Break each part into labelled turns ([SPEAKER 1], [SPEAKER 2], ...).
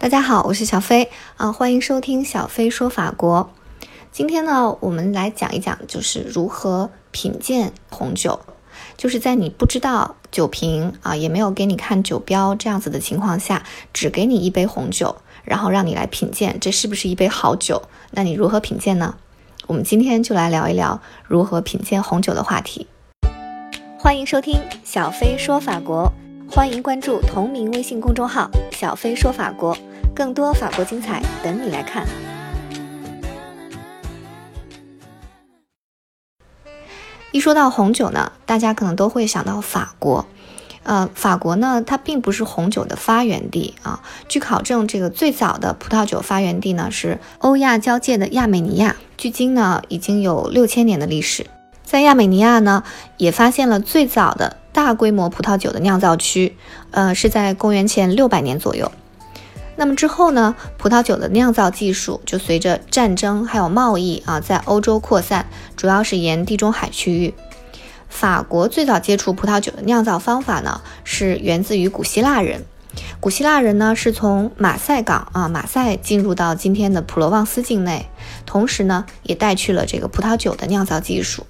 [SPEAKER 1] 大家好，我是小飞啊，欢迎收听小飞说法国。今天呢，我们来讲一讲，就是如何品鉴红酒。就是在你不知道酒瓶啊，也没有给你看酒标这样子的情况下，只给你一杯红酒，然后让你来品鉴这是不是一杯好酒。那你如何品鉴呢？我们今天就来聊一聊如何品鉴红酒的话题。欢迎收听小飞说法国，欢迎关注同名微信公众号“小飞说法国”。更多法国精彩等你来看。一说到红酒呢，大家可能都会想到法国。呃，法国呢，它并不是红酒的发源地啊。据考证，这个最早的葡萄酒发源地呢是欧亚交界的亚美尼亚，距今呢已经有六千年的历史。在亚美尼亚呢，也发现了最早的大规模葡萄酒的酿造区，呃，是在公元前六百年左右。那么之后呢，葡萄酒的酿造技术就随着战争还有贸易啊，在欧洲扩散，主要是沿地中海区域。法国最早接触葡萄酒的酿造方法呢，是源自于古希腊人。古希腊人呢，是从马赛港啊，马赛进入到今天的普罗旺斯境内，同时呢，也带去了这个葡萄酒的酿造技术。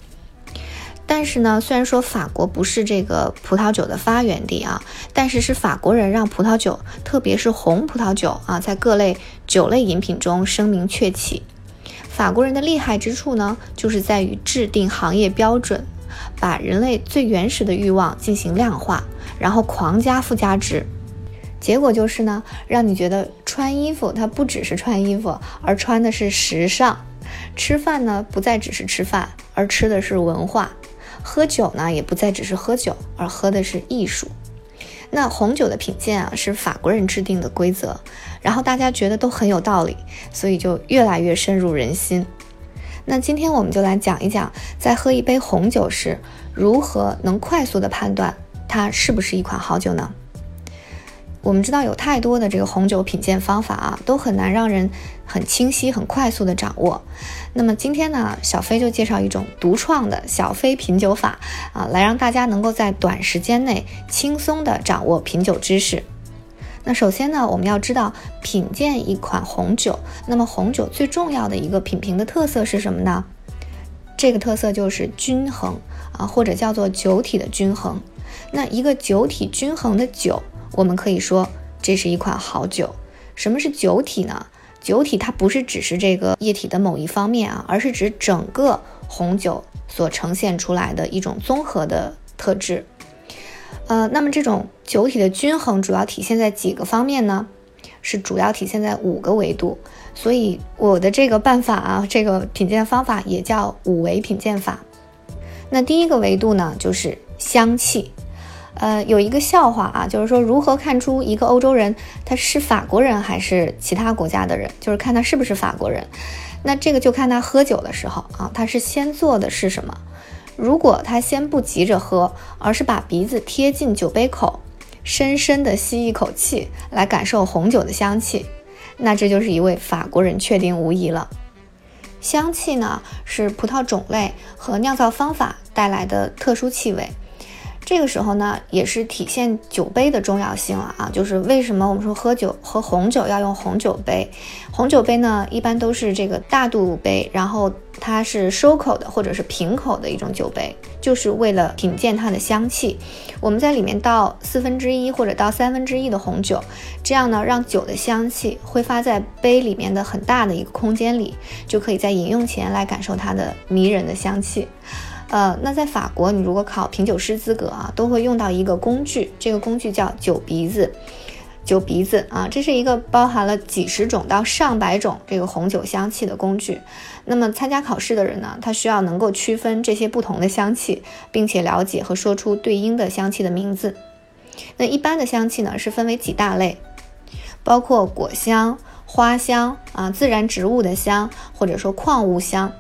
[SPEAKER 1] 但是呢，虽然说法国不是这个葡萄酒的发源地啊，但是是法国人让葡萄酒，特别是红葡萄酒啊，在各类酒类饮品中声名鹊起。法国人的厉害之处呢，就是在于制定行业标准，把人类最原始的欲望进行量化，然后狂加附加值。结果就是呢，让你觉得穿衣服它不只是穿衣服，而穿的是时尚；吃饭呢，不再只是吃饭，而吃的是文化。喝酒呢，也不再只是喝酒，而喝的是艺术。那红酒的品鉴啊，是法国人制定的规则，然后大家觉得都很有道理，所以就越来越深入人心。那今天我们就来讲一讲，在喝一杯红酒时，如何能快速的判断它是不是一款好酒呢？我们知道有太多的这个红酒品鉴方法啊，都很难让人很清晰、很快速的掌握。那么今天呢，小飞就介绍一种独创的小飞品酒法啊，来让大家能够在短时间内轻松的掌握品酒知识。那首先呢，我们要知道品鉴一款红酒，那么红酒最重要的一个品评的特色是什么呢？这个特色就是均衡啊，或者叫做酒体的均衡。那一个酒体均衡的酒。我们可以说这是一款好酒。什么是酒体呢？酒体它不是只是这个液体的某一方面啊，而是指整个红酒所呈现出来的一种综合的特质。呃，那么这种酒体的均衡主要体现在几个方面呢？是主要体现在五个维度。所以我的这个办法啊，这个品鉴方法也叫五维品鉴法。那第一个维度呢，就是香气。呃，有一个笑话啊，就是说如何看出一个欧洲人他是法国人还是其他国家的人，就是看他是不是法国人。那这个就看他喝酒的时候啊，他是先做的是什么？如果他先不急着喝，而是把鼻子贴近酒杯口，深深的吸一口气来感受红酒的香气，那这就是一位法国人确定无疑了。香气呢，是葡萄种类和酿造方法带来的特殊气味。这个时候呢，也是体现酒杯的重要性了啊！就是为什么我们说喝酒喝红酒要用红酒杯？红酒杯呢，一般都是这个大肚杯，然后它是收口的或者是平口的一种酒杯，就是为了品鉴它的香气。我们在里面倒四分之一或者倒三分之一的红酒，这样呢，让酒的香气挥发在杯里面的很大的一个空间里，就可以在饮用前来感受它的迷人的香气。呃，那在法国，你如果考品酒师资格啊，都会用到一个工具，这个工具叫酒鼻子。酒鼻子啊，这是一个包含了几十种到上百种这个红酒香气的工具。那么参加考试的人呢，他需要能够区分这些不同的香气，并且了解和说出对应的香气的名字。那一般的香气呢，是分为几大类，包括果香、花香啊，自然植物的香，或者说矿物香。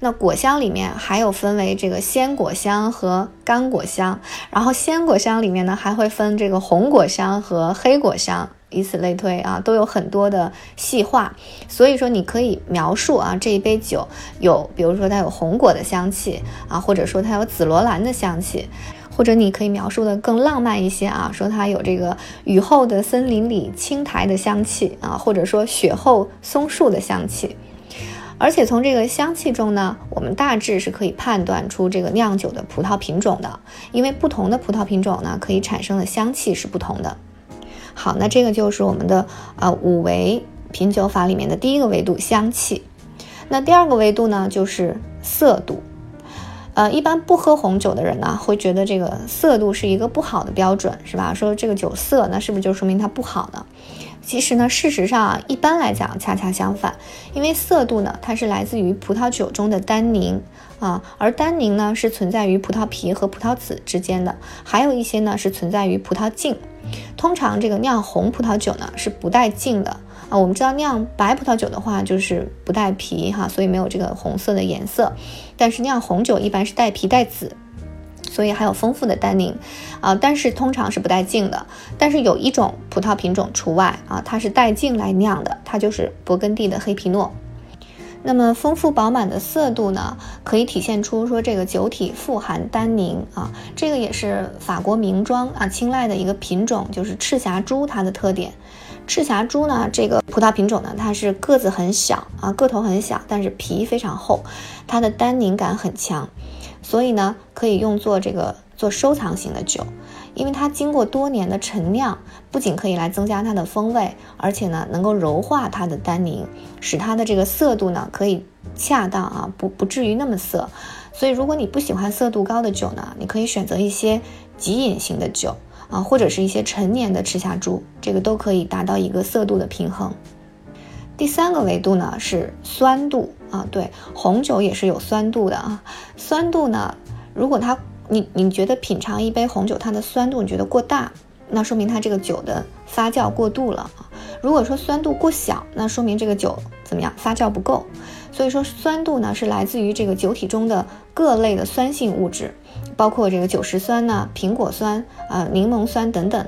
[SPEAKER 1] 那果香里面还有分为这个鲜果香和干果香，然后鲜果香里面呢还会分这个红果香和黑果香，以此类推啊，都有很多的细化。所以说你可以描述啊这一杯酒有，比如说它有红果的香气啊，或者说它有紫罗兰的香气，或者你可以描述的更浪漫一些啊，说它有这个雨后的森林里青苔的香气啊，或者说雪后松树的香气。而且从这个香气中呢，我们大致是可以判断出这个酿酒的葡萄品种的，因为不同的葡萄品种呢，可以产生的香气是不同的。好，那这个就是我们的呃五维品酒法里面的第一个维度香气。那第二个维度呢，就是色度。呃，一般不喝红酒的人呢，会觉得这个色度是一个不好的标准，是吧？说这个酒色，那是不是就说明它不好呢？其实呢，事实上啊，一般来讲恰恰相反，因为色度呢，它是来自于葡萄酒中的单宁啊，而单宁呢是存在于葡萄皮和葡萄籽之间的，还有一些呢是存在于葡萄茎。通常这个酿红葡萄酒呢是不带茎的啊，我们知道酿白葡萄酒的话就是不带皮哈，所以没有这个红色的颜色，但是酿红酒一般是带皮带籽。所以还有丰富的单宁，啊，但是通常是不带茎的。但是有一种葡萄品种除外啊，它是带茎来酿的，它就是勃艮第的黑皮诺。那么丰富饱满的色度呢，可以体现出说这个酒体富含单宁啊，这个也是法国名庄啊青睐的一个品种，就是赤霞珠它的特点。赤霞珠呢，这个葡萄品种呢，它是个子很小啊，个头很小，但是皮非常厚，它的单宁感很强。所以呢，可以用作这个做收藏型的酒，因为它经过多年的陈酿，不仅可以来增加它的风味，而且呢，能够柔化它的单宁，使它的这个色度呢可以恰当啊，不不至于那么涩。所以，如果你不喜欢色度高的酒呢，你可以选择一些极饮型的酒啊，或者是一些陈年的赤霞珠，这个都可以达到一个色度的平衡。第三个维度呢是酸度啊，对，红酒也是有酸度的啊。酸度呢，如果它你你觉得品尝一杯红酒它的酸度你觉得过大，那说明它这个酒的发酵过度了啊。如果说酸度过小，那说明这个酒怎么样发酵不够。所以说酸度呢是来自于这个酒体中的各类的酸性物质，包括这个酒石酸呐、苹果酸啊、柠檬酸等等。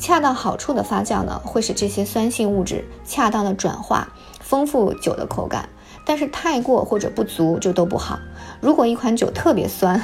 [SPEAKER 1] 恰到好处的发酵呢，会使这些酸性物质恰当的转化，丰富酒的口感。但是太过或者不足就都不好。如果一款酒特别酸，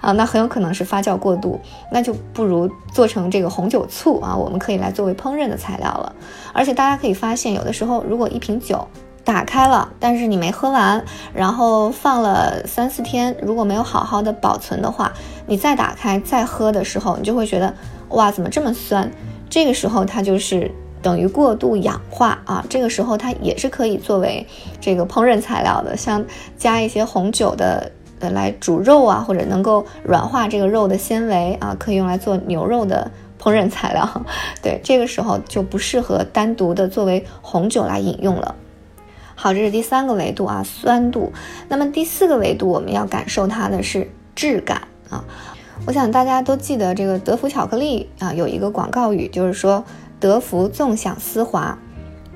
[SPEAKER 1] 啊，那很有可能是发酵过度，那就不如做成这个红酒醋啊，我们可以来作为烹饪的材料了。而且大家可以发现，有的时候如果一瓶酒打开了，但是你没喝完，然后放了三四天，如果没有好好的保存的话，你再打开再喝的时候，你就会觉得哇，怎么这么酸？这个时候它就是等于过度氧化啊，这个时候它也是可以作为这个烹饪材料的，像加一些红酒的呃来煮肉啊，或者能够软化这个肉的纤维啊，可以用来做牛肉的烹饪材料。对，这个时候就不适合单独的作为红酒来饮用了。好，这是第三个维度啊，酸度。那么第四个维度，我们要感受它的是质感啊。我想大家都记得这个德芙巧克力啊，有一个广告语，就是说德芙纵享丝滑，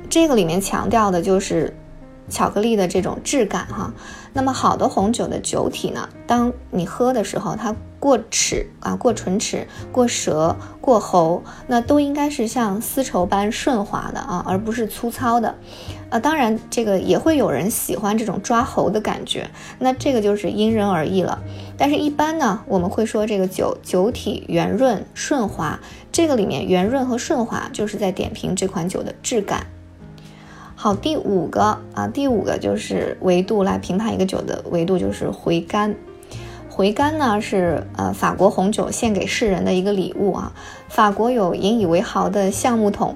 [SPEAKER 1] 这个里面强调的就是巧克力的这种质感哈。那么好的红酒的酒体呢，当你喝的时候，它过齿啊，过唇齿，过舌，过喉，那都应该是像丝绸般顺滑的啊，而不是粗糙的。啊，当然这个也会有人喜欢这种抓喉的感觉，那这个就是因人而异了。但是，一般呢，我们会说这个酒酒体圆润顺滑，这个里面圆润和顺滑就是在点评这款酒的质感。好，第五个啊，第五个就是维度来评判一个酒的维度，就是回甘。回甘呢是呃法国红酒献给世人的一个礼物啊。法国有引以为豪的橡木桶，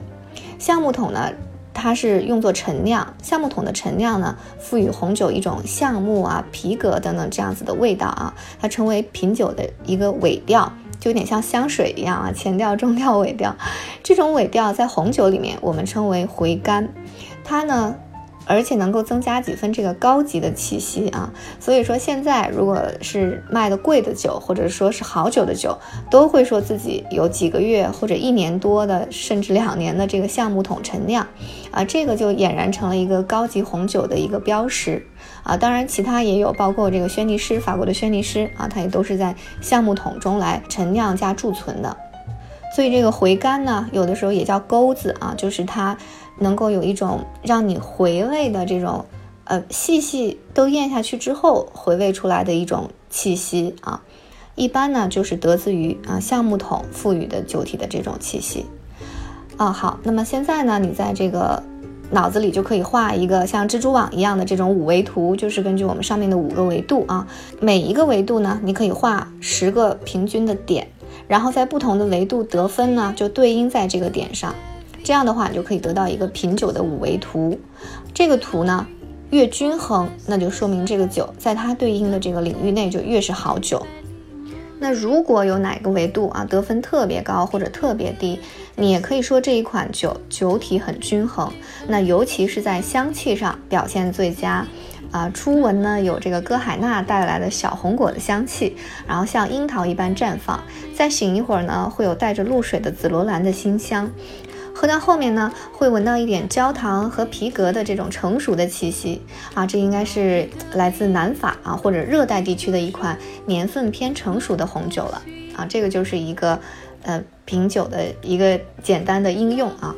[SPEAKER 1] 橡木桶呢。它是用作陈酿，橡木桶的陈酿呢，赋予红酒一种橡木啊、皮革等等这样子的味道啊，它成为品酒的一个尾调，就有点像香水一样啊，前调、中调、尾调。这种尾调在红酒里面我们称为回甘，它呢。而且能够增加几分这个高级的气息啊，所以说现在如果是卖的贵的酒，或者说是好酒的酒，都会说自己有几个月或者一年多的，甚至两年的这个橡木桶陈酿，啊，这个就俨然成了一个高级红酒的一个标识啊。当然，其他也有，包括这个轩尼诗，法国的轩尼诗啊，它也都是在橡木桶中来陈酿加贮存的。所以这个回甘呢，有的时候也叫钩子啊，就是它。能够有一种让你回味的这种，呃，细细都咽下去之后回味出来的一种气息啊。一般呢就是得自于啊橡木桶赋予的酒体的这种气息。啊，好，那么现在呢，你在这个脑子里就可以画一个像蜘蛛网一样的这种五维图，就是根据我们上面的五个维度啊，每一个维度呢，你可以画十个平均的点，然后在不同的维度得分呢，就对应在这个点上。这样的话，你就可以得到一个品酒的五维图。这个图呢。越均衡，那就说明这个酒在它对应的这个领域内就越是好酒。那如果有哪个维度啊得分特别高或者特别低，你也可以说这一款酒酒体很均衡。那尤其是在香气上表现最佳，啊，初闻呢有这个歌海娜带来的小红果的香气，然后像樱桃一般绽放，再醒一会儿呢会有带着露水的紫罗兰的馨香。喝到后面呢，会闻到一点焦糖和皮革的这种成熟的气息啊，这应该是来自南法啊或者热带地区的一款年份偏成熟的红酒了啊。这个就是一个呃品酒的一个简单的应用啊。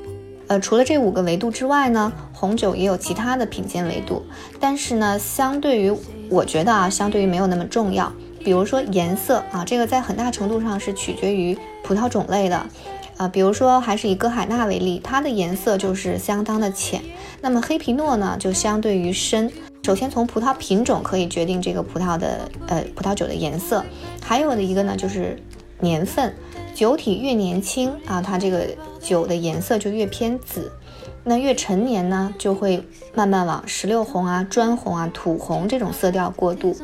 [SPEAKER 1] 呃，除了这五个维度之外呢，红酒也有其他的品鉴维度，但是呢，相对于我觉得啊，相对于没有那么重要。比如说颜色啊，这个在很大程度上是取决于葡萄种类的。啊，比如说还是以歌海娜为例，它的颜色就是相当的浅。那么黑皮诺呢，就相对于深。首先从葡萄品种可以决定这个葡萄的呃葡萄酒的颜色，还有的一个呢就是年份，酒体越年轻啊，它这个酒的颜色就越偏紫。那越陈年呢，就会慢慢往石榴红啊、砖红啊、土红这种色调过渡。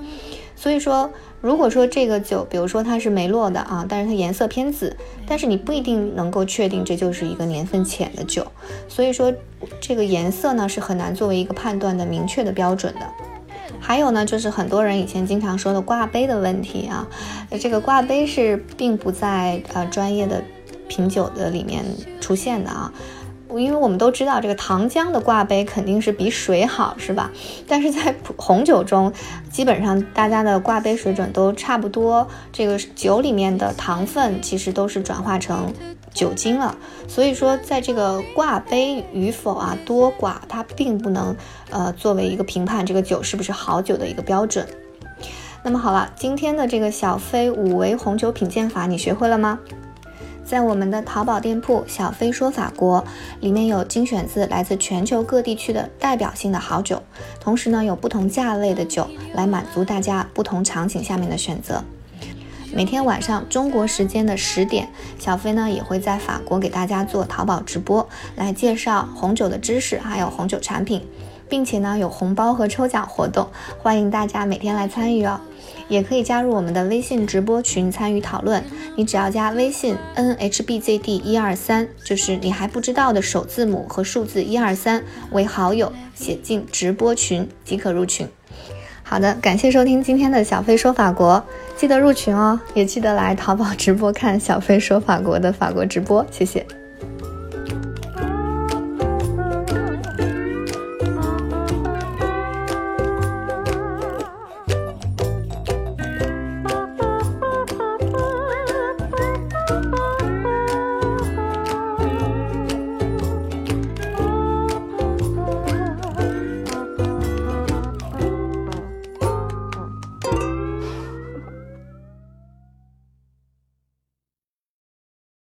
[SPEAKER 1] 所以说。如果说这个酒，比如说它是梅洛的啊，但是它颜色偏紫，但是你不一定能够确定这就是一个年份浅的酒，所以说这个颜色呢是很难作为一个判断的明确的标准的。还有呢，就是很多人以前经常说的挂杯的问题啊，这个挂杯是并不在呃专业的品酒的里面出现的啊。因为我们都知道，这个糖浆的挂杯肯定是比水好，是吧？但是在红酒中，基本上大家的挂杯水准都差不多。这个酒里面的糖分其实都是转化成酒精了，所以说在这个挂杯与否啊，多寡它并不能呃作为一个评判这个酒是不是好酒的一个标准。那么好了，今天的这个小飞五维红酒品鉴法你学会了吗？在我们的淘宝店铺“小飞说法国”里面有精选自来自全球各地区的代表性的好酒，同时呢有不同价位的酒来满足大家不同场景下面的选择。每天晚上中国时间的十点，小飞呢也会在法国给大家做淘宝直播，来介绍红酒的知识，还有红酒产品，并且呢有红包和抽奖活动，欢迎大家每天来参与哦。也可以加入我们的微信直播群参与讨论。你只要加微信 n h b z d 一二三，就是你还不知道的首字母和数字一二三为好友，写进直播群即可入群。好的，感谢收听今天的小飞说法国，记得入群哦，也记得来淘宝直播看小飞说法国的法国直播，谢谢。